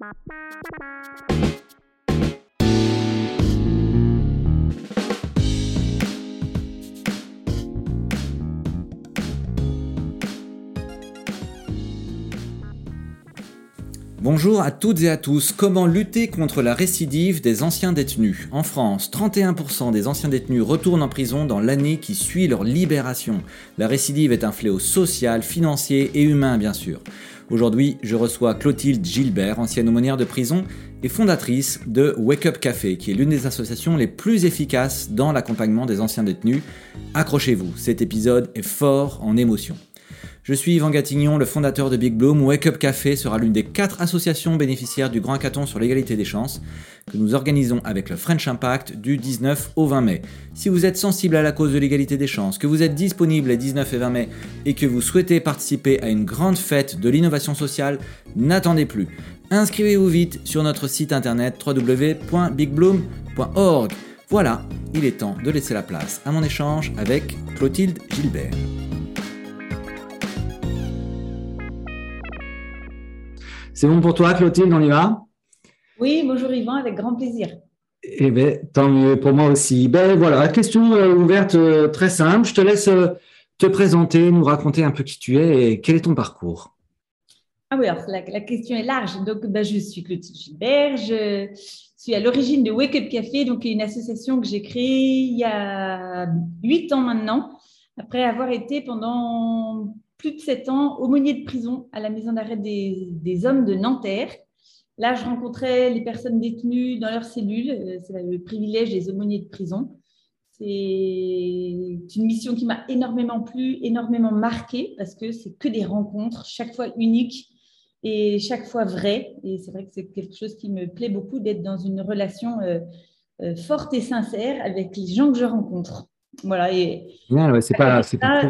Bop, bop, bop, bop. Bonjour à toutes et à tous. Comment lutter contre la récidive des anciens détenus? En France, 31% des anciens détenus retournent en prison dans l'année qui suit leur libération. La récidive est un fléau social, financier et humain bien sûr. Aujourd'hui, je reçois Clotilde Gilbert, ancienne aumônière de prison et fondatrice de Wake Up Café, qui est l'une des associations les plus efficaces dans l'accompagnement des anciens détenus. Accrochez-vous, cet épisode est fort en émotion. Je suis Yvan Gatignon, le fondateur de Big Bloom. Wake Up Café sera l'une des quatre associations bénéficiaires du Grand Hackathon sur l'égalité des chances que nous organisons avec le French Impact du 19 au 20 mai. Si vous êtes sensible à la cause de l'égalité des chances, que vous êtes disponible les 19 et 20 mai et que vous souhaitez participer à une grande fête de l'innovation sociale, n'attendez plus. Inscrivez-vous vite sur notre site internet www.bigbloom.org. Voilà, il est temps de laisser la place à mon échange avec Clotilde Gilbert. C'est bon pour toi, Clotilde, on y va? Oui, bonjour Yvan, avec grand plaisir. Eh bien, tant mieux pour moi aussi. Ben voilà, question euh, ouverte euh, très simple. Je te laisse euh, te présenter, nous raconter un peu qui tu es et quel est ton parcours. Ah oui, alors la, question est large. Donc, ben, je suis Clotilde Gilbert, je suis à l'origine de Wake Up Café, donc une association que j'ai créée il y a huit ans maintenant, après avoir été pendant plus de sept ans aumônier de prison à la maison d'arrêt des, hommes de Nanterre. Là, je rencontrais les personnes détenues dans leurs cellules. Euh, c'est le privilège des aumôniers de prison. C'est une mission qui m'a énormément plu, énormément marqué, parce que c'est que des rencontres, chaque fois uniques et chaque fois vraies. Et c'est vrai que c'est quelque chose qui me plaît beaucoup d'être dans une relation euh, euh, forte et sincère avec les gens que je rencontre. Voilà. Et c'est pas, c'est pas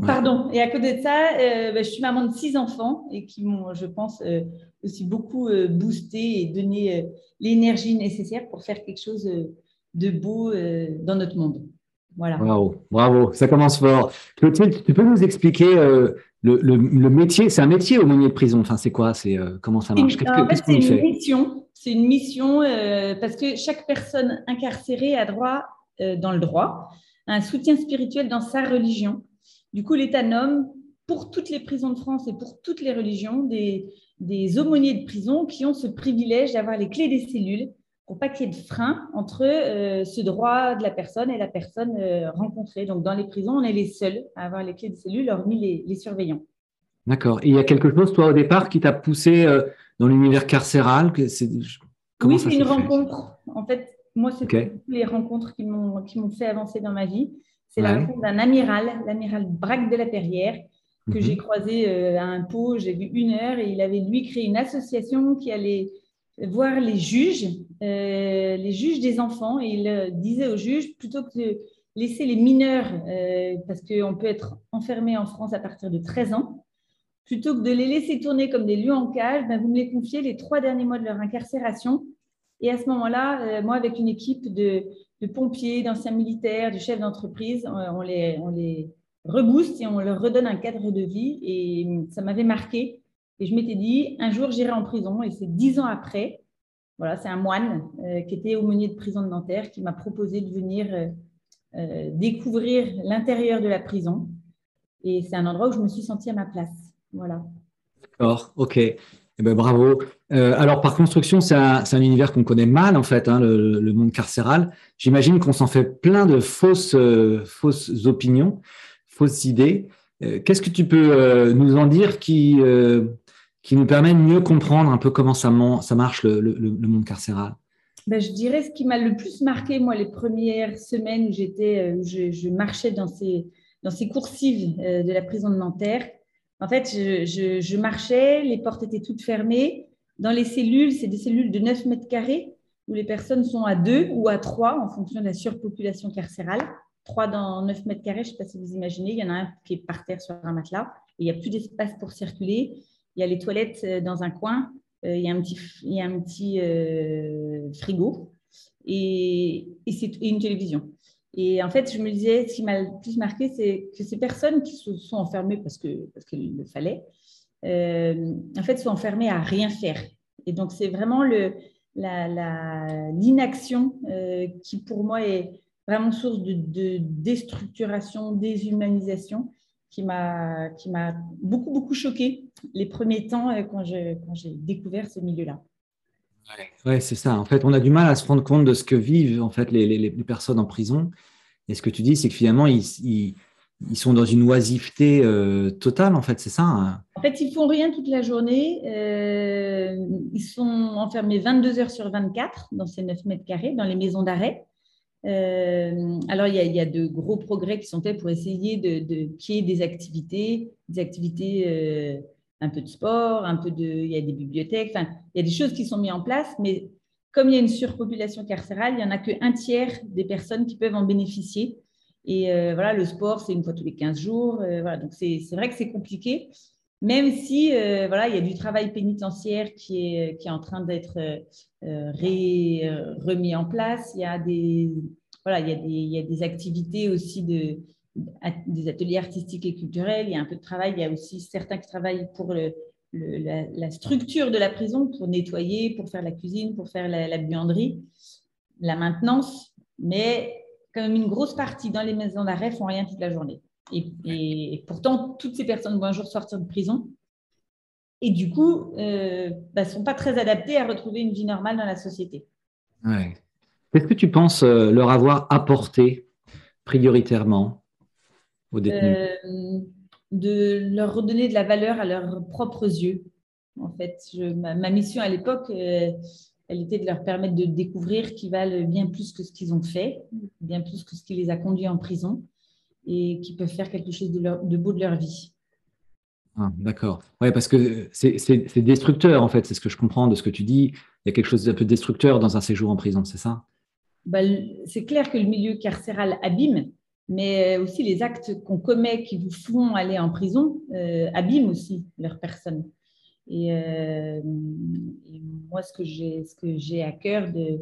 Pardon. Et à côté de ça, euh, bah, je suis maman de six enfants et qui m'ont, je pense, euh, aussi beaucoup euh, boosté et donné l'énergie nécessaire pour faire quelque chose de beau dans notre monde. Voilà. Bravo, bravo, ça commence fort. Clotilde, tu peux nous expliquer le, métier C'est un métier au milieu de prison. Enfin, c'est quoi? C'est comment ça marche? Qu'on fait? mission. C'est une mission parce que chaque personne incarcérée a droit, dans le droit, à un soutien spirituel dans sa religion du coup, l'État nomme pour toutes les prisons de France et pour toutes les religions des, aumôniers de prison qui ont ce privilège d'avoir les clés des cellules pour pas qu'il y ait de frein entre euh, ce droit de la personne et la personne euh, rencontrée. Donc, dans les prisons, on est les seuls à avoir les clés des cellules, hormis les, surveillants. D'accord. Et il y a quelque chose, toi, au départ, qui t'a poussé euh, dans l'univers carcéral Oui, c'est une rencontre. En fait, moi, c'est les rencontres qui m'ont fait avancer dans ma vie. C'est la rencontre d'un amiral, l'amiral Braque de la Perrière, que mhm. j'ai croisé euh, à un pot. J'ai vu une heure et il avait lui créé une association qui allait voir les juges, euh, les juges des enfants. Et il euh, disait aux juges, plutôt que de laisser les mineurs, parce qu'on peut être enfermé en France à partir de 13 ans, plutôt que de les laisser tourner comme des lieux en cage, ben, vous me les confiez les trois derniers mois de leur incarcération. Et à ce moment-là, moi, avec une équipe de, pompiers, d'anciens militaires, de chefs d'entreprise. On les, on rebooste et on leur redonne un cadre de vie. Et ça m'avait marqué. Et je m'étais dit, un jour, j'irai en prison. Et c'est dix ans après. Voilà, c'est un moine euh, qui était aumônier de prison de Nanterre qui m'a proposé de venir euh, euh, découvrir l'intérieur de la prison. Et c'est un endroit où je me suis sentie à ma place. Voilà. D'accord, ok. Eh ben, bravo. Euh, alors, par construction, c'est un, univers qu'on connaît mal, en fait, hein, le, monde carcéral. J'imagine qu'on s'en fait plein de fausses, euh, fausses opinions, fausses idées. Euh, qu'est-ce que tu peux nous en dire qui, qui nous permet de mieux comprendre un peu comment ça, ça marche, le, monde carcéral? Ben, je dirais ce qui m'a le plus marqué, moi, les premières semaines où j'étais, je, marchais dans ces, dans ces coursives de la prison de Nanterre, en fait, je, marchais, les portes étaient toutes fermées. Dans les cellules, c'est des cellules de 9 mètres carrés où les personnes sont à 2 ou à 3 en fonction de la surpopulation carcérale. 3 dans 9 mètres carrés, je ne sais pas si vous imaginez, il y en a un qui est par terre sur un matelas il n'y a plus d'espace pour circuler. Il y a les toilettes euh, dans un coin, euh, il y a un petit, frigo et une télévision. Et en fait, je me disais, ce qui m'a le plus marqué, c'est que ces personnes qui se sont enfermées parce qu'il parce qu'il le fallait, euh, en fait, sont enfermées à rien faire. Et donc, c'est vraiment l'inaction la, qui, pour moi, est vraiment source de, déstructuration, déshumanisation, qui m'a beaucoup, beaucoup choquée les premiers temps quand j'ai découvert ce milieu-là. Oui, c'est ça. En fait, on a du mal à se rendre compte de ce que vivent en fait les, les, personnes en prison. Et ce que tu dis, c'est que finalement, ils, ils, sont dans une oisiveté euh, totale, en fait, c'est ça hein En fait, ils font rien toute la journée. Euh, ils sont enfermés 22 heures sur 24 dans ces 9 mètres carrés, dans les maisons d'arrêt. Euh, alors, il y, a, y, a, de gros progrès qui sont faits pour essayer de, de des activités, des activités un peu de sport, un peu de, il y a des bibliothèques, enfin, il y a des choses qui sont mises en place, mais comme il y a une surpopulation carcérale, il n'y en a qu'un tiers des personnes qui peuvent en bénéficier. Et euh, voilà, le sport, c'est une fois tous les 15 jours. Euh, voilà, donc c'est vrai que c'est compliqué, même si euh, voilà, il y a du travail pénitentiaire qui est, qui est en train d'être remis en place. Il y a des, voilà, il y a des, il y a des activités aussi de, des ateliers artistiques et culturels, il y a un peu de travail, il y a aussi certains qui travaillent pour la, structure de la prison, pour nettoyer, pour faire la cuisine, pour faire la, buanderie, la maintenance, mais quand même une grosse partie dans les maisons d'arrêt font rien toute la journée. Et, pourtant, toutes ces personnes vont un jour sortir de prison et du coup, ne euh, bah, sont pas très adaptées à retrouver une vie normale dans la société. Ouais. Qu'est-ce que tu penses euh, leur avoir apporté prioritairement? Euh, de leur redonner de la valeur à leurs propres yeux. En fait, ma, mission à l'époque, euh, elle était de leur permettre de découvrir qu'ils valent bien plus que ce qu'ils ont fait, bien plus que ce qui les a conduits en prison et qu'ils peuvent faire quelque chose de, beau de leur vie. Ah, D'accord. Oui, parce que c'est destructeur, en fait, c'est ce que je comprends de ce que tu dis. Il y a quelque chose d'un peu destructeur dans un séjour en prison, c'est ça? Bah, C'est clair que le milieu carcéral abîme, mais aussi les actes qu'on commet qui vous font aller en prison euh, abîment aussi leur personne. Euh, et, moi, ce que j'ai, ce que j'ai à cœur de,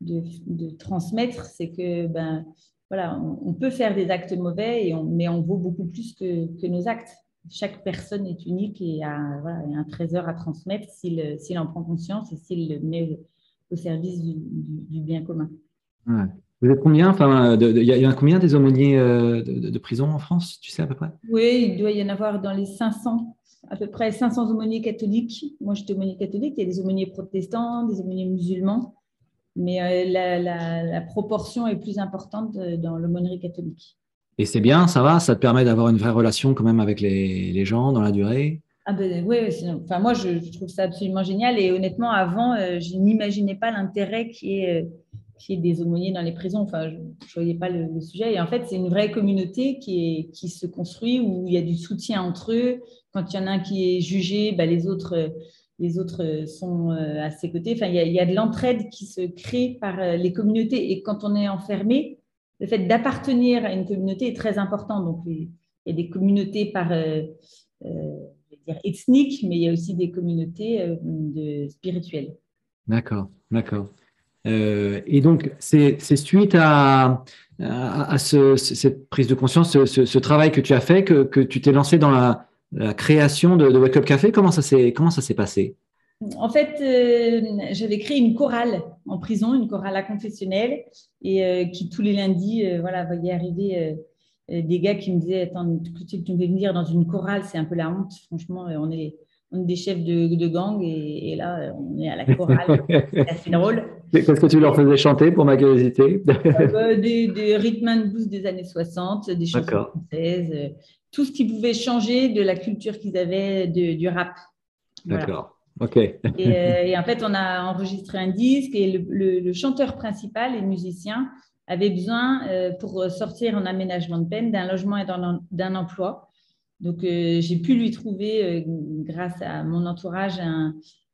de, transmettre, c'est que ben, voilà, on, peut faire des actes mauvais, et mais on vaut beaucoup plus que, que, nos actes. Chaque personne est unique et a, voilà, un trésor à transmettre s'il, s'il en prend conscience et s'il le met au service du, bien commun. Vous êtes combien Enfin, il y, a combien des aumôniers euh, de, prison en France Tu sais à peu près? Oui, il doit y en avoir dans les 500, à peu près 500 aumôniers catholiques. Moi, j'étais aumônier catholique. Il y a des aumôniers protestants, des aumôniers musulmans, mais euh, la, proportion est plus importante dans l'aumônerie catholique. Et c'est bien, ça va Ça te permet d'avoir une vraie relation quand même avec les, gens dans la durée? Ah ben, oui, enfin, moi je, trouve ça absolument génial et honnêtement, avant, euh, je n'imaginais pas l'intérêt qui est qui est des aumôniers dans les prisons. Enfin, je ne voyais pas le, sujet. Et en fait, c'est une vraie communauté qui, se construit où il y a du soutien entre eux. Quand il y en a un qui est jugé, bah, les, autres, sont euh, à ses côtés. Enfin, il y a, de l'entraide qui se crée par euh, les communautés. Et quand on est enfermé, le fait d'appartenir à une communauté est très important. Donc, il y a des communautés par euh, dire ethniques, mais il y a aussi des communautés de, spirituelles. D'accord, d'accord. Euh, et donc, c'est suite à, cette prise de conscience, ce, travail que tu as fait, que, tu t'es lancé dans la, création de, Wake Up Café. Comment ça s'est passé? En fait, euh, j'avais créé une chorale en prison, une chorale à confessionnelle, et euh, qui tous les lundis, voilà, voyait arriver des gars qui me disaient Attends, tu, tu veux venir dans une chorale, c'est un peu la honte. Franchement, on est on est des chefs de, gang et, là, on est à la chorale. c'est assez drôle. Qu'est-ce que tu leur faisais chanter pour ma curiosité euh, bah, Des, des rhythm and blues des années 60, des chansons françaises, euh, tout ce qui pouvait changer de la culture qu'ils avaient du rap. D'accord. Ok. Euh, et, en fait, on a enregistré un disque et le, chanteur principal et le musicien avait besoin, pour sortir en aménagement de peine, d'un logement et d'un emploi. Donc, euh, j'ai pu lui trouver, euh, grâce à mon entourage,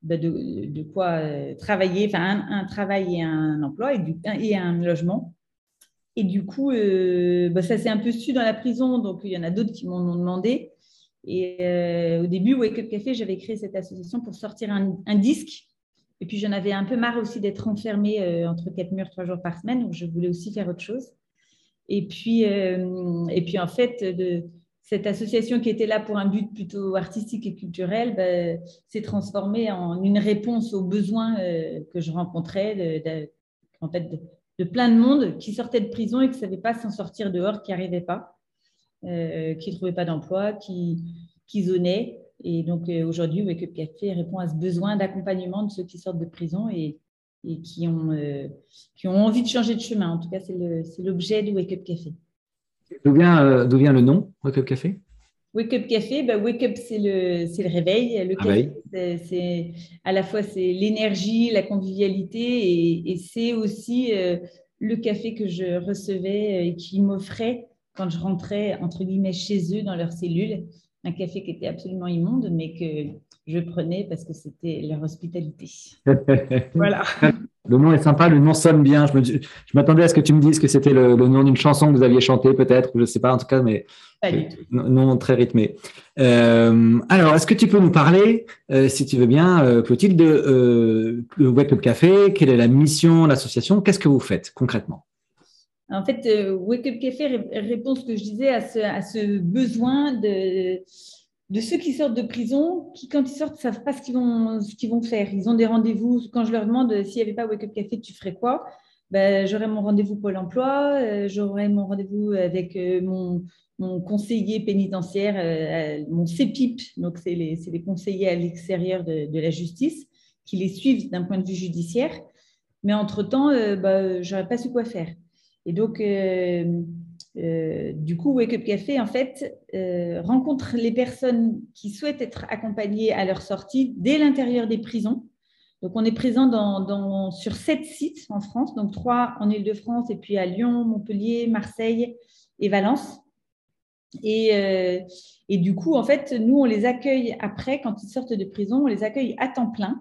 bah, de, quoi euh, travailler, enfin un, travail et un emploi et, un logement. Et du coup, bah, ça s'est un peu su dans la prison, donc il y en a d'autres qui m'en ont demandé. Et au début, Wake Up Café, j'avais créé cette association pour sortir un disque. Et puis, j'en avais un peu marre aussi d'être enfermée entre quatre murs trois jours par semaine, donc je voulais aussi faire autre chose. Et puis, et puis en fait, de, cette association qui était là pour un but plutôt artistique et culturel ben, s'est transformée en une réponse aux besoins euh, que je rencontrais de, plein de monde qui sortait de prison et qui ne savait pas s'en sortir dehors, qui n'arrivait pas, euh, qui ne trouvait pas d'emploi, qui, qui zonait. Et donc euh, aujourd'hui, Wake Up Café répond à ce besoin d'accompagnement de ceux qui sortent de prison et, qui, ont, qui ont envie de changer de chemin. En tout cas, c'est l'objet de Wake Up Café. D'où vient, euh, vient le nom Wake Up Café? Wake Up Café, bah, Wake Up, c'est le, le réveil. Le café, c'est à la fois c'est l'énergie, la convivialité et, et c'est aussi euh, le café que je recevais euh, et qui m'offrait quand je rentrais entre guillemets chez eux dans leur cellule. Un café qui était absolument immonde, mais que je prenais parce que c'était leur hospitalité. voilà. Le nom est sympa, le nom sonne bien. Je m'attendais à ce que tu me dises que c'était le, nom d'une chanson que vous aviez chantée, peut-être, je ne sais pas, en tout cas, mais tout. nom très rythmé. Euh, alors, est-ce que tu peux nous parler, euh, si tu veux bien, euh, Clotilde, de Wake Up Café? Quelle est la mission, l'association? Qu'est-ce que vous faites concrètement? En fait, Wake Up Café répond ce que je disais à ce, à ce besoin de de ceux qui sortent de prison, qui quand ils sortent ne savent pas ce qu'ils vont, vont faire. Ils ont des rendez-vous. Quand je leur demande euh, s'il n'y avait pas Wake Up Café, tu ferais quoi? Ben, J'aurais mon rendez-vous Pôle emploi, euh, j'aurais mon rendez-vous avec euh, mon, conseiller pénitentiaire, mon CEPIP, donc c'est les, les, conseillers à l'extérieur de, la justice, qui les suivent d'un point de vue judiciaire. Mais entre-temps, ben, je n'aurais pas su quoi faire. Et donc, euh, du coup, Wake Up Café, en fait, euh, rencontre les personnes qui souhaitent être accompagnées à leur sortie dès l'intérieur des prisons. Donc, on est présent sur sept sites en France, donc trois en Ile-de-France et puis à Lyon, Montpellier, Marseille et Valence. Et, euh, et, du coup, en fait, nous, on les accueille après, quand ils sortent de prison, on les accueille à temps plein,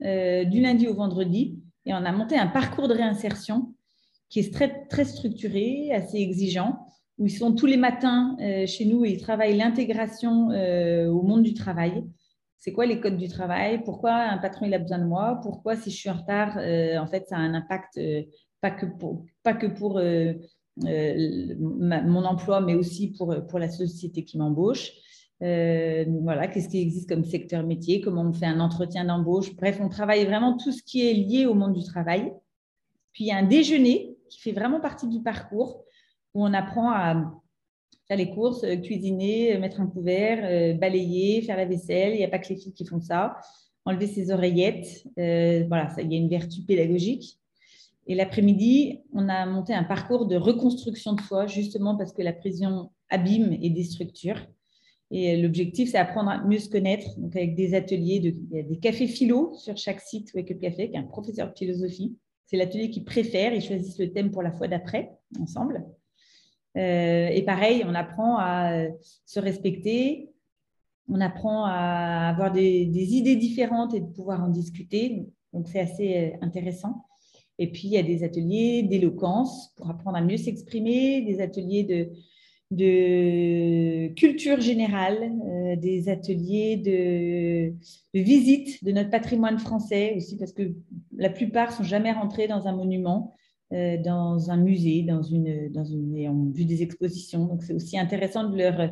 du lundi au vendredi. Et on a monté un parcours de réinsertion qui est très, très structuré, assez exigeant, où ils sont tous les matins euh, chez nous et ils travaillent l'intégration euh, au monde du travail. C'est quoi les codes du travail? Pourquoi un patron il a besoin de moi? Pourquoi si je suis en retard, euh, en fait, ça a un impact pas que pour, pas que pour mon emploi, mais aussi pour, pour la société qui m'embauche. voilà, qu'est-ce qui existe comme secteur métier, comment on fait un entretien d'embauche? Bref, on travaille vraiment tout ce qui est lié au monde du travail. Puis il y a un déjeuner qui fait vraiment partie du parcours où on apprend à faire les courses, euh, cuisiner, euh, mettre un couvert, euh, balayer, faire la vaisselle. Il n'y a pas que les filles qui font ça. Enlever ses oreillettes. voilà, il y a une vertu pédagogique. Et l'après-midi, on a monté un parcours de reconstruction de soi, justement parce que la prison abîme et déstructure. Et l'objectif, c'est apprendre à mieux se connaître, donc avec des ateliers, de, il y a des cafés philo sur chaque site Wake Up Café, qui est un professeur de philosophie, c'est l'atelier qu'ils préfèrent. Ils choisissent le thème pour la fois d'après, ensemble. Euh, et pareil, on apprend à se respecter, on apprend à avoir des, idées différentes et de pouvoir en discuter. Donc, c'est assez euh, intéressant. Et puis, il y a des ateliers d'éloquence pour apprendre à mieux s'exprimer, des ateliers de, de culture générale, euh, des ateliers de, visite de notre patrimoine français aussi, parce que la plupart sont jamais rentrés dans un monument, euh, dans un musée, dans une, dans une, et ont vu des expositions. Donc c'est aussi intéressant de leur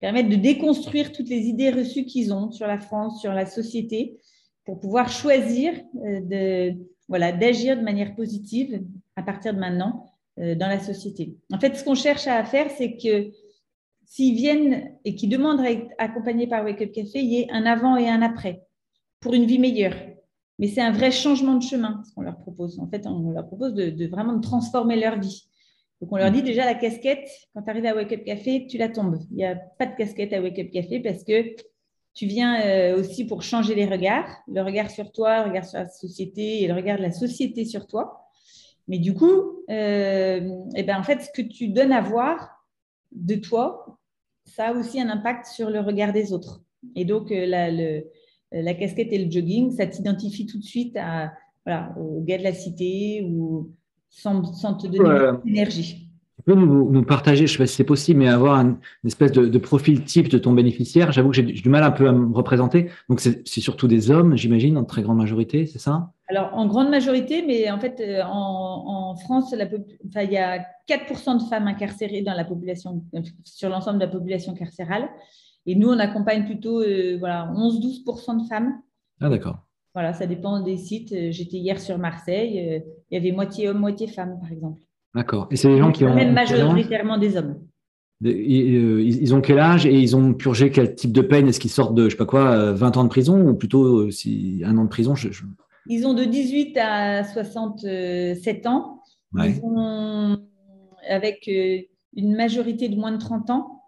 permettre de déconstruire toutes les idées reçues qu'ils ont sur la France, sur la société, pour pouvoir choisir euh, de, voilà, d'agir de manière positive à partir de maintenant dans la société. En fait, ce qu'on cherche à faire, c'est que s'ils viennent et qu'ils demandent à être accompagnés par Wake Up Café, il y ait un avant et un après pour une vie meilleure. Mais c'est un vrai changement de chemin, ce qu'on leur propose. En fait, on leur propose de, vraiment de transformer leur vie. Donc, on leur dit déjà la casquette, quand tu arrives à Wake Up Café, tu la tombes. Il n'y a pas de casquette à Wake Up Café parce que tu viens euh, aussi pour changer les regards, le regard sur toi, le regard sur la société et le regard de la société sur toi. Mais du coup, euh, eh ben, en fait, ce que tu donnes à voir de toi, ça a aussi un impact sur le regard des autres. Et donc, euh, la, le, la casquette et le jogging, ça t'identifie tout de suite à, voilà, au gars de la cité ou sans, te donner d'énergie. Tu peux nous, partager, je ne sais pas si c'est possible, mais avoir une espèce de, profil type de ton bénéficiaire. J'avoue que j'ai du mal un peu à me représenter. Donc, c'est surtout des hommes, j'imagine, en très grande majorité, c'est ça? Alors, en grande majorité, mais en fait, en, France, il y a 4% de femmes incarcérées dans la population, sur l'ensemble de la population carcérale. Et nous, on accompagne plutôt voilà, 11-12% de femmes. Ah, d'accord. Voilà, ça dépend des sites. J'étais hier sur Marseille, il y avait moitié hommes, moitié femmes, par exemple. D'accord. Et c'est les gens qui ont. Même majoritairement des hommes. Euh, ils ont quel âge et ils ont purgé quel type de peine? Est-ce qu'ils sortent de, je sais pas quoi, 20 ans de prison ou plutôt euh, si, un an de prison Ils ont de 18 à 67 ans. Ils ont, avec euh, une majorité de moins de 30 ans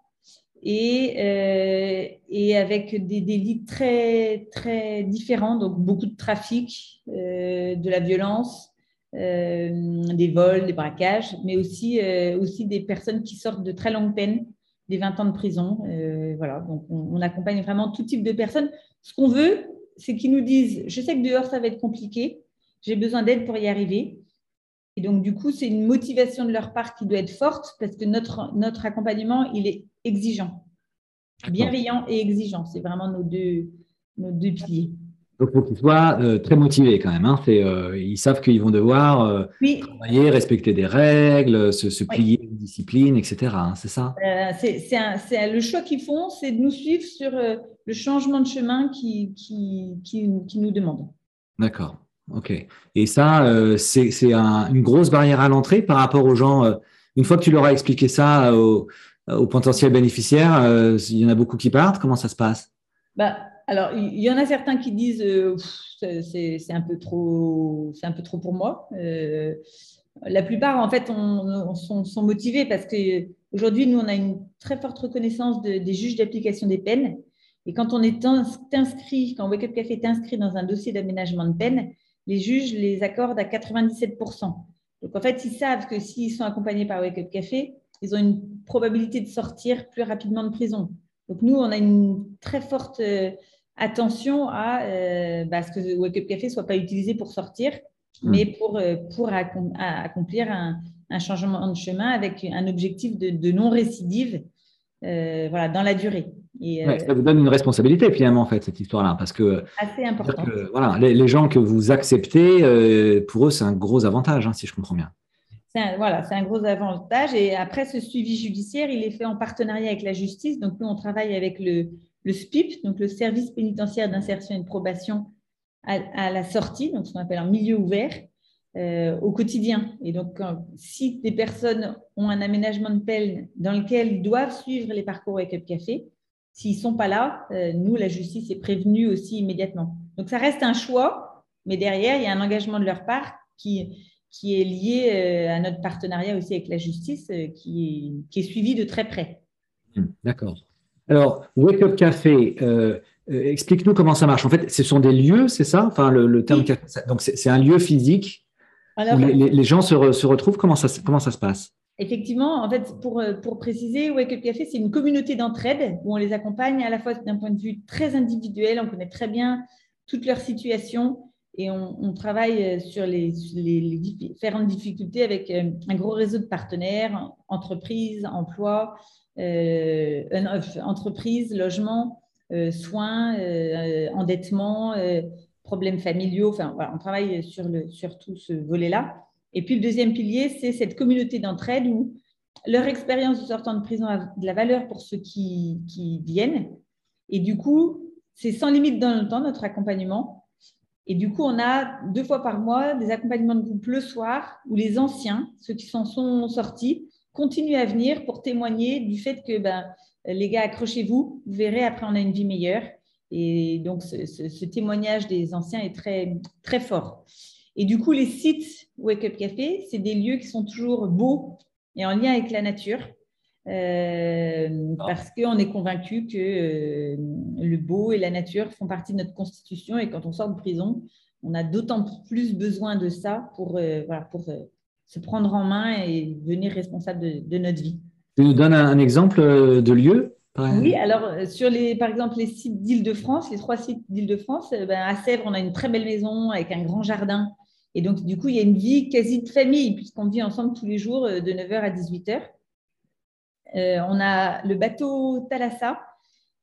et, et avec des délits très, très différents, donc beaucoup de trafic, de la violence, euh, des vols, des braquages, mais aussi, euh, aussi des personnes qui sortent de très longues peines, des 20 ans de prison. Euh, voilà, donc on, accompagne vraiment tout type de personnes. Ce qu'on veut, c'est qu'ils nous disent, je sais que dehors, ça va être compliqué, j'ai besoin d'aide pour y arriver. Et donc, du coup, c'est une motivation de leur part qui doit être forte parce que notre, notre accompagnement, il est exigeant, bienveillant et exigeant. C'est vraiment nos deux, nos deux piliers. Donc, faut qu'ils soient euh, très motivés quand même. Hein. Euh, ils savent qu'ils vont devoir euh, travailler, respecter des règles, se, plier à une discipline, etc. Hein, c'est ça? C'est, Le choix qu'ils font, c'est de nous suivre sur le changement de chemin qui, qui, nous demandent. D'accord. OK. Et ça, c'est, une grosse barrière à l'entrée par rapport aux gens. une fois que tu leur as expliqué ça aux, aux potentiels bénéficiaires, il y en a beaucoup qui partent. Comment ça se passe? Bah, alors, il y en a certains qui disent euh, c'est un peu trop, c'est un peu trop pour moi. Euh, la plupart, en fait, on, sont, motivés parce que aujourd'hui, nous, on a une très forte reconnaissance des juges d'application des peines. Et quand on est inscrit, quand Wake Up Café est inscrit dans un dossier d'aménagement de peine, les juges les accordent à 97%. Donc, en fait, ils savent que s'ils sont accompagnés par Wake Up Café, ils ont une probabilité de sortir plus rapidement de prison. Donc, nous, on a une très forte euh, attention à euh, bah, ce que Wake Up Café ne soit pas utilisé pour sortir, hmm. mais pour, euh, pour accomplir un, changement de chemin avec un objectif de, non-récidive euh, voilà, dans la durée. Et, ça vous donne une responsabilité finalement, en fait, cette histoire-là, parce que, assez important. voilà, les, gens que vous acceptez, pour eux, c'est un gros avantage, hein, si je comprends bien. Voilà, c'est un gros avantage. Et après, ce suivi judiciaire, il est fait en partenariat avec la justice. Donc, nous, on travaille avec le, le SPIP, donc le service pénitentiaire d'insertion et de probation à, la sortie, donc ce qu'on appelle un milieu ouvert, euh, au quotidien. Et donc, si des personnes ont un aménagement de peine dans lequel ils doivent suivre les parcours Wake Up Café, s'ils ne sont pas là, euh, nous, la justice est prévenue aussi immédiatement. Donc, ça reste un choix, mais derrière, il y a un engagement de leur part qui, qui est lié euh, à notre partenariat aussi avec la justice, qui, qui est suivi de très près. Mmh, d'accord. Alors, Wake Up Café, euh, euh, explique-nous comment ça marche. En fait, ce sont des lieux, c'est ça? Enfin, le, terme café, donc c'est un lieu physique où les, gens se, retrouvent. Comment ça, comment ça se passe? Effectivement, en fait, pour, euh, pour préciser, Wake Up Café, c'est une communauté d'entraide où on les accompagne à la fois d'un point de vue très individuel, on connaît très bien toute leur situation et on, travaille sur les, différentes difficultés avec un gros réseau de partenaires, entreprises, emplois, euh, entreprise, logement, euh, soins, euh, endettement, problèmes familiaux. Enfin, voilà, on travaille sur, tout ce volet-là. Et puis le deuxième pilier, c'est cette communauté d'entraide où leur expérience de sortant de prison a de la valeur pour ceux qui viennent. Et du coup, c'est sans limite dans le temps, notre accompagnement. Et du coup, on a deux fois par mois des accompagnements de groupe le soir où les anciens, ceux qui s'en sont sortis, continuez à venir pour témoigner du fait que ben, les gars, accrochez-vous, vous verrez, après, on a une vie meilleure. Et donc, ce, témoignage des anciens est très, très fort. Et du coup, les sites Wake Up Café, c'est des lieux qui sont toujours beaux et en lien avec la nature. Euh, parce qu'on est convaincu que euh, le beau et la nature font partie de notre constitution et quand on sort de prison, on a d'autant plus besoin de ça pour, euh, voilà, pour se prendre en main et devenir responsable de, notre vie. Tu nous donnes un, exemple de lieu Oui, alors sur les, par exemple les sites d'Île-de-France, les trois sites d'Île-de-France, ben, à Sèvres, on a une très belle maison avec un grand jardin. Et donc, du coup, il y a une vie quasi de famille, puisqu'on vit ensemble tous les jours de 9h à 18h. On a le bateau Thalassa.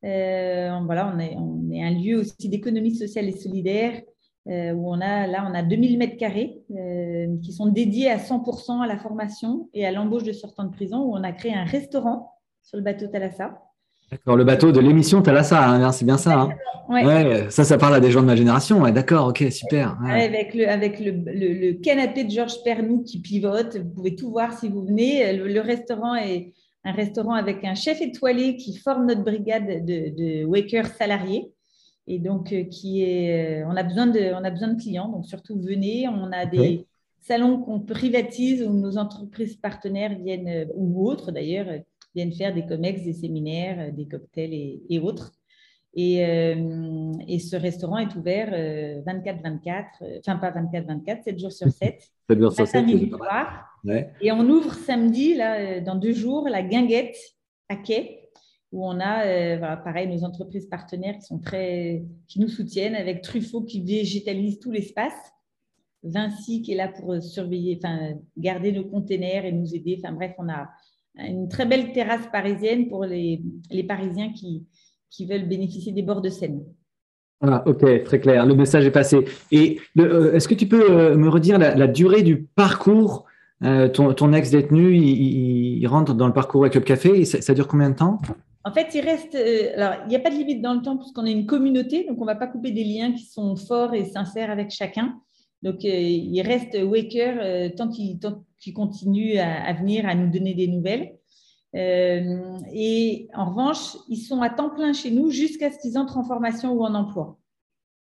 voilà, on est, on est un lieu aussi d'économie sociale et solidaire où on a là on a 2000 mètres carrés qui sont dédiés à 100% à la formation et à l'embauche de sortants de prison où on a créé un restaurant sur le bateau Thalassa D'accord, le bateau de l'émission Thalassa, hein, c'est bien ça. Hein. Ouais. ça, ça parle à des gens de ma génération. d'accord, ok, super. Avec, le, avec le, canapé de Georges Pernou qui pivote, vous pouvez tout voir si vous venez. Le, restaurant est un restaurant avec un chef étoilé qui forme notre brigade de, de wakers salariés. Et donc, euh, qui est, euh, on, a besoin de, on a besoin de clients. Donc, surtout, venez. On a des salons qu'on privatise où nos entreprises partenaires viennent, euh, ou autres d'ailleurs, viennent faire des comex, des séminaires, des cocktails et, autres. Et, euh, et, ce restaurant est ouvert 24-24, euh, enfin pas 24-24, 7 jours sur 7. 7 jours sur 7, Et on ouvre samedi, là, dans deux jours, la Guinguette à Quai, où on a, pareil, nos entreprises partenaires qui, sont très, qui nous soutiennent, avec Truffaut qui végétalise tout l'espace. Vinci qui est là pour surveiller, enfin, garder nos containers et nous aider. Enfin bref, on a, une très belle terrasse parisienne pour les, les Parisiens qui, qui, veulent bénéficier des bords de Seine. Ah, ok, très clair. Le message est passé. Et euh, est-ce que tu peux euh, me redire la, durée du parcours euh, ton, ton ex-détenu, il, rentre dans le parcours avec Club Café et ça, dure combien de temps? En fait, il reste. alors, il n'y a pas de limite dans le temps puisqu'on est une communauté, donc on ne va pas couper des liens qui sont forts et sincères avec chacun. Donc, il reste Waker tant qu'il qui continuent à, venir, à nous donner des nouvelles. Euh, et en revanche, ils sont à temps plein chez nous jusqu'à ce qu'ils entrent en formation ou en emploi.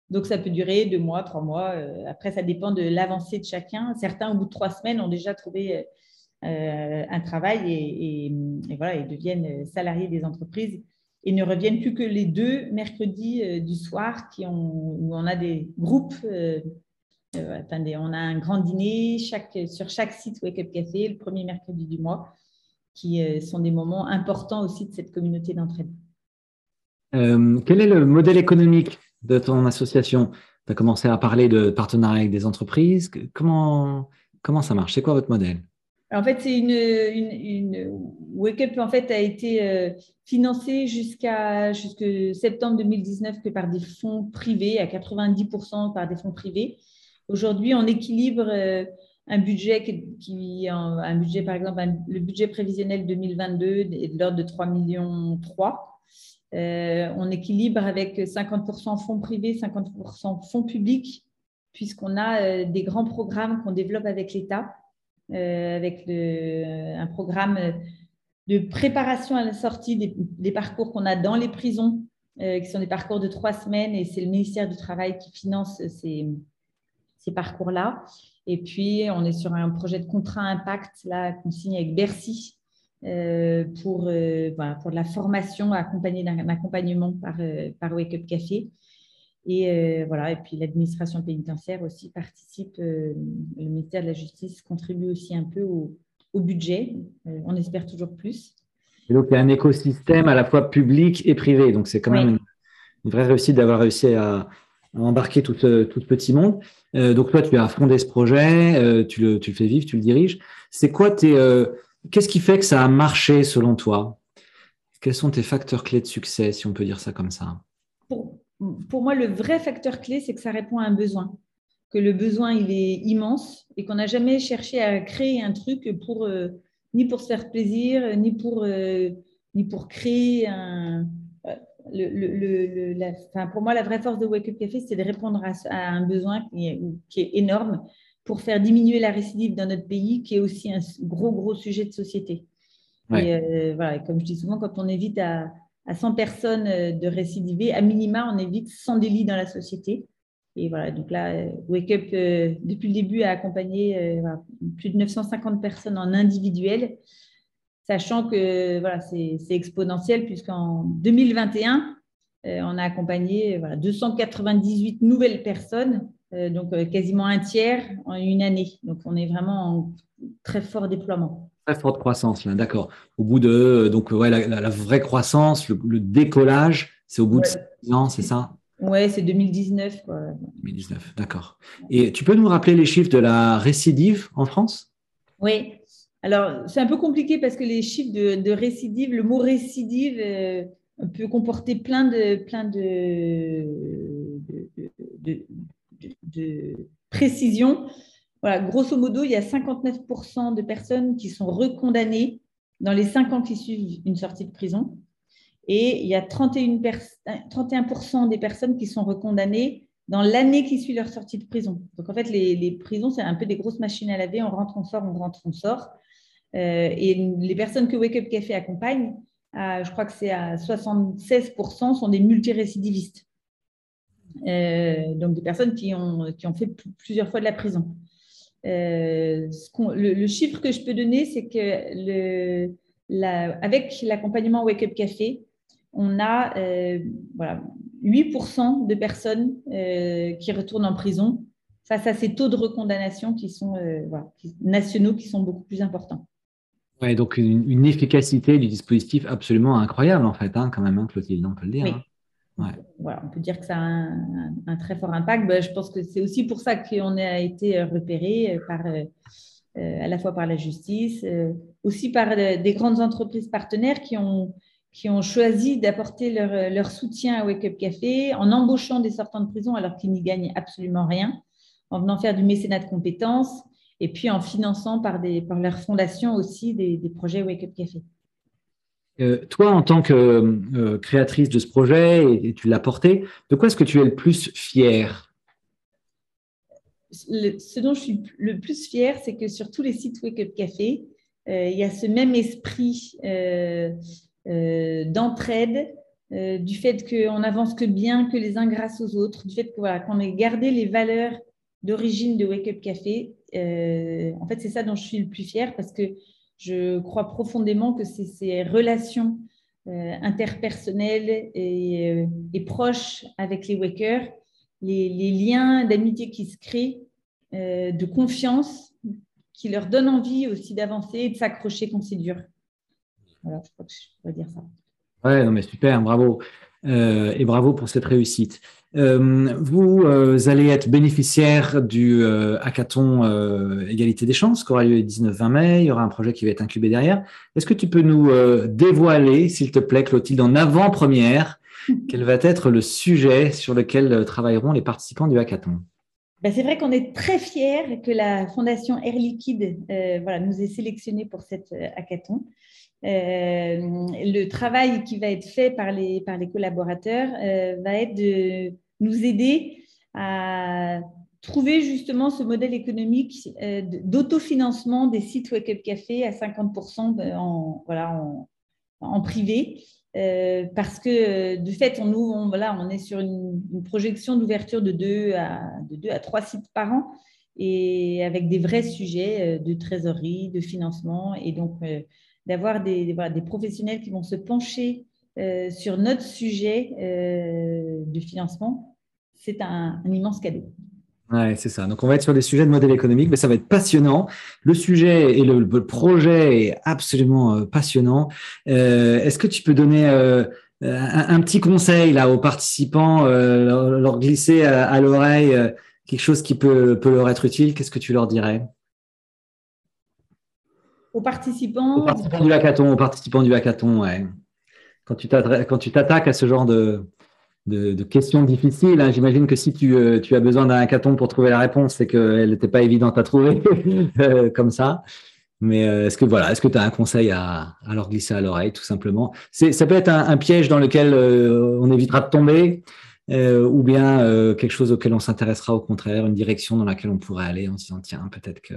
Donc, ça peut durer deux mois, trois mois. Euh, après, ça dépend de l'avancée de chacun. Certains, au bout de trois semaines, ont déjà trouvé euh, un travail et, voilà, ils deviennent salariés des entreprises et ne reviennent plus que les deux mercredis du soir qui ont, où on a des groupes attendez, on a un grand dîner sur chaque site Wake Up Café le premier mercredi du mois, qui euh, sont des moments importants aussi de cette communauté d'entraide. Euh, quel est le modèle économique de ton association? Tu as commencé à parler de partenariat avec des entreprises. Comment, comment ça marche? C'est quoi votre modèle? En fait, c'est une, une, Wake Up en fait a été financé jusqu'à jusque septembre 2019 que par des fonds privés à 90% par des fonds privés Aujourd'hui, on équilibre euh, un budget qui, un budget par exemple, le budget prévisionnel 2022 est de l'ordre de 3 millions 3. Euh, on équilibre avec 50% fonds privés, 50% fonds publics, puisqu'on a euh, des grands programmes qu'on développe avec l'État, avec un programme de préparation à la sortie des, des parcours qu'on a dans les prisons, qui sont des parcours de trois semaines, et c'est le ministère du Travail qui finance ces, ces parcours-là. Et puis, on est sur un projet de contrat impact là qu'on signe avec Bercy euh, pour, euh, pour de la formation accompagnée d'un accompagnement par, euh, par Wake Up Café. Et voilà, et puis l'administration pénitentiaire aussi participe. le ministère de la Justice contribue aussi un peu au, au budget. on espère toujours plus. Et donc, il y a un écosystème à la fois public et privé. Donc, c'est quand même une, une, vraie réussite d'avoir réussi à, embarquer tout, ce, tout petit monde. Euh, donc toi, tu as fondé ce projet, euh, tu, le, fais vivre, tu le diriges. C'est quoi tes, euh, qu'est-ce qui fait que ça a marché selon toi? Quels sont tes facteurs clés de succès, si on peut dire ça comme ça? Pour, moi, le vrai facteur clé, c'est que ça répond à un besoin. Que le besoin, il est immense et qu'on n'a jamais cherché à créer un truc ni pour se faire plaisir, ni pour, ni pour créer un, le, la, pour moi, la vraie force de Wake Up Café, c'est de répondre à, un besoin qui est, qui est, énorme pour faire diminuer la récidive dans notre pays, qui est aussi un gros, gros sujet de société. Et euh, voilà, comme je dis souvent, quand on évite à, à 100 personnes euh, de récidiver, à minima, on évite 100 délits dans la société. Et voilà, donc là, euh, Wake Up, depuis le début, a accompagné plus de 950 personnes en individuel sachant que voilà, c'est exponentiel puisqu'en 2021, euh, on a accompagné voilà, 298 nouvelles personnes, euh, donc euh, quasiment un tiers en une année. Donc on est vraiment en très fort déploiement. Très forte croissance, là, d'accord. Au bout de donc ouais, la, vraie croissance, le, décollage, c'est au bout de 6 ans, c'est ça? Oui, c'est 2019. 2019, d'accord. Et tu peux nous rappeler les chiffres de la récidive en France? Oui, alors, c'est un peu compliqué parce que les chiffres de, récidive, le mot récidive euh, peut comporter plein de, plein de, précision. Voilà, grosso modo, il y a 59% de personnes qui sont recondamnées dans les 5 ans qui suivent une sortie de prison. Et il y a 31%, 31 des personnes qui sont recondamnées dans l'année qui suit leur sortie de prison. Donc en fait, les, prisons, c'est un peu des grosses machines à laver. On rentre, on sort, on rentre, on sort. Euh, et les personnes que Wake Up Café accompagne, je crois que c'est à 76%, sont des multirécidivistes. Euh, donc des personnes qui ont, qui ont fait plusieurs fois de la prison. Euh, le, chiffre que je peux donner, c'est que avec l'accompagnement Wake Up Café, on a euh, voilà, 8% de personnes euh, qui retournent en prison face à ces taux de recondamnation qui sont nationaux qui sont beaucoup plus importants. Ouais, donc une, efficacité du dispositif absolument incroyable en fait, hein, quand même, hein, Clotilde, on peut le dire. Hein on peut dire que ça a un, très fort impact. Ben, je pense que c'est aussi pour ça qu'on a été euh, repéré euh, par, euh, à la fois par la justice, aussi par des grandes entreprises partenaires qui ont, qui ont choisi d'apporter leur, soutien à Wake Up Café en embauchant des sortants de prison alors qu'ils n'y gagnent absolument rien, en venant faire du mécénat de compétences et puis en finançant par, des, par leur fondation aussi des, des projets Wake Up Café. Euh, toi, en tant que euh, créatrice de ce projet, et, tu l'as porté, de quoi est-ce que tu es le plus fière? Ce dont je suis le plus fière, c'est que sur tous les sites Wake Up Café, euh, il y a ce même esprit d'entraide, du fait qu'on n'avance que bien, que les uns grâce aux autres, du fait qu'on voilà, ait gardé les valeurs d'origine de Wake Up Café. En fait, c'est ça dont je suis le plus fière parce que je crois profondément que c'est ces relations euh, interpersonnelles et, euh, proches avec les wakers, les, liens d'amitié qui se créent, euh, de confiance, qui leur donnent envie aussi d'avancer et de s'accrocher quand c'est dur. Voilà, je crois que je pourrais dire ça. Ouais, non, mais super, bravo. et bravo pour cette réussite. Euh, vous euh, allez être bénéficiaire du euh, hackathon égalité des chances qui aura lieu le 19-20 mai. Il y aura un projet qui va être incubé derrière. Est-ce que tu peux nous dévoiler, s'il te plaît, Clotilde, en avant-première, quel va être le sujet sur lequel travailleront les participants du hackathon? Ben, c'est vrai qu'on est très fiers que la fondation Air Liquide voilà, nous ait sélectionnés pour cette hackathon. Euh, le travail qui va être fait par les, par les collaborateurs euh, va être de nous aider à trouver justement ce modèle économique euh, d'autofinancement des sites Wake Up Café à 50% en, voilà, en, privé. parce que de fait, on, on, voilà, on est sur une, projection d'ouverture de 2 à, de 2 à 3 sites par an et avec des vrais sujets de trésorerie, de financement. Et donc, d'avoir des, des, professionnels qui vont se pencher euh, sur notre sujet euh, de financement, c'est un, immense cadeau. Ouais, c'est ça. Donc, on va être sur des sujets de modèle économique, mais ça va être passionnant. Le sujet et le, projet est absolument euh, passionnant. Est-ce que tu peux donner un, petit conseil là aux participants, leur, glisser à, l'oreille quelque chose qui peut, peut leur être utile? Qu'est-ce que tu leur dirais? Aux participants du hackathon, aux participants du hackathon. Quand tu t'attaques à ce genre de, de, questions difficiles, hein, j'imagine que si tu, euh, tu, as besoin d'un hackathon pour trouver la réponse, c'est qu'elle n'était pas évidente à trouver euh, comme ça. Mais euh, est-ce que voilà, est-ce que tu as un conseil à, à, leur glisser à l'oreille, tout simplement? Ça peut être un, piège dans lequel on évitera de tomber. Euh, ou bien euh, quelque chose auquel on s'intéressera au contraire, une direction dans laquelle on pourrait aller en se disant tiens, peut-être que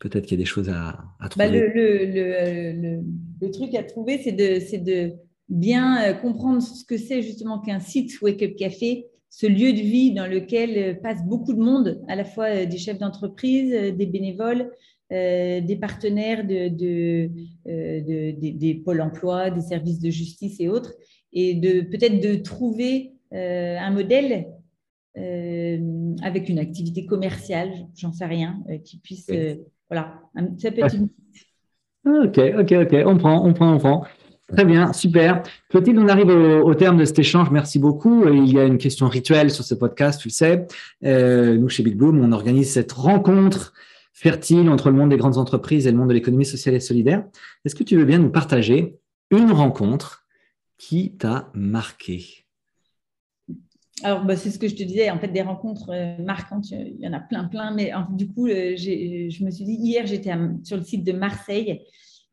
peut-être qu'il y a des choses à, à bah, trouver. le, le, truc à trouver, c'est de, de bien euh, comprendre ce que c'est justement qu'un site Wake Up Café, ce lieu de vie dans lequel passe beaucoup de monde, à la fois des chefs d'entreprise, des bénévoles, des partenaires de, de, de, des, des pôles emploi, des services de justice et autres, et de peut-être de trouver euh, un modèle euh, avec une activité commerciale, j'en sais rien, euh, qui puisse. voilà, ça peut être une. Ok, ok, ok, on prend, on prend, on prend. Très bien, super. Clotilde, on arrive au, terme de cet échange. Merci beaucoup. Il y a une question rituelle sur ce podcast, tu le sais. nous, chez Big Bloom, on organise cette rencontre fertile entre le monde des grandes entreprises et le monde de l'économie sociale et solidaire. Est-ce que tu veux bien nous partager une rencontre qui t'a marqué? Alors, bah, c'est ce que je te disais, en fait, des rencontres euh, marquantes, il y en a plein, plein. Mais du coup, je me suis dit, hier, j'étais sur le site de Marseille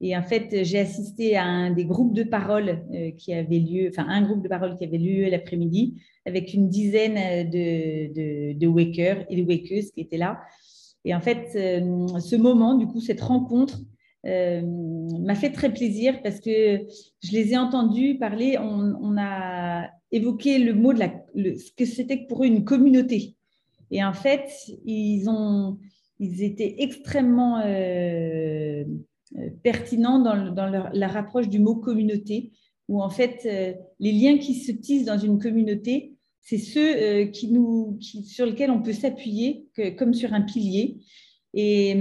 et en fait, j'ai assisté à un des groupes de parole qui avait lieu, enfin, un groupe de parole qui avait lieu l'après-midi avec une dizaine de, de, de wakers et de wakeuses qui étaient là. Et en fait, ce moment, du coup, cette rencontre, euh, m'a fait très plaisir parce que je les ai entendus parler. On, a évoqué le mot de la, ce que c'était pour eux une communauté. Et en fait, ils, ont, ils étaient extrêmement euh, euh, pertinents dans, dans leur, la rapproche du mot communauté, où en fait, les liens qui se tissent dans une communauté, c'est ceux qui nous, qui, sur lesquels on peut s'appuyer comme sur un pilier. Et,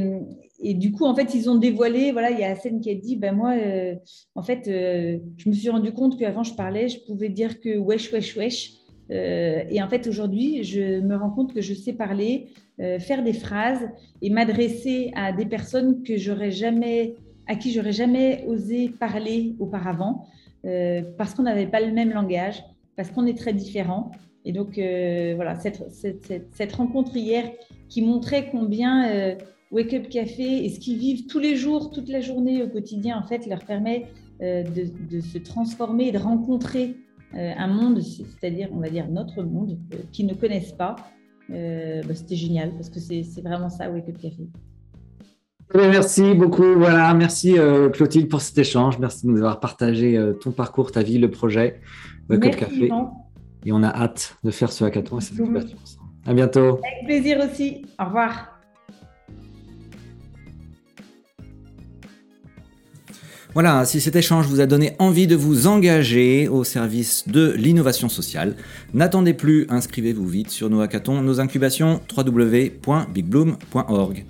et, du coup, en fait, ils ont dévoilé, voilà, il y a scène qui a dit, ben moi, euh, en fait, euh, je me suis rendu compte qu'avant je parlais, je pouvais dire que wesh, wesh, wesh. Euh, et en fait, aujourd'hui, je me rends compte que je sais parler, faire des phrases et m'adresser à des personnes que j'aurais jamais, à qui j'aurais jamais osé parler auparavant, parce qu'on n'avait pas le même langage, parce qu'on est très différents. Et donc, voilà, cette, rencontre hier qui montrait combien Wake Up Café et ce qu'ils vivent tous les jours, toute la journée au quotidien, en fait, leur permet euh, de, se transformer et de rencontrer euh, un monde, c'est-à-dire, on va dire, notre monde, qu'ils ne connaissent pas. Bah, c'était génial parce que c'est vraiment ça, Wake Up Café. Eh merci beaucoup. Voilà, merci Clotilde pour cet échange. Merci de nous avoir partagé ton parcours, ta vie, le projet Wake Up Café. Et on a hâte de faire ce hackathon et cette expérience. À bientôt. Avec plaisir aussi. Au revoir. Voilà, si cet échange vous a donné envie de vous engager au service de l'innovation sociale, n'attendez plus, inscrivez-vous vite sur nos hackathons, nos incubations www.bigbloom.org.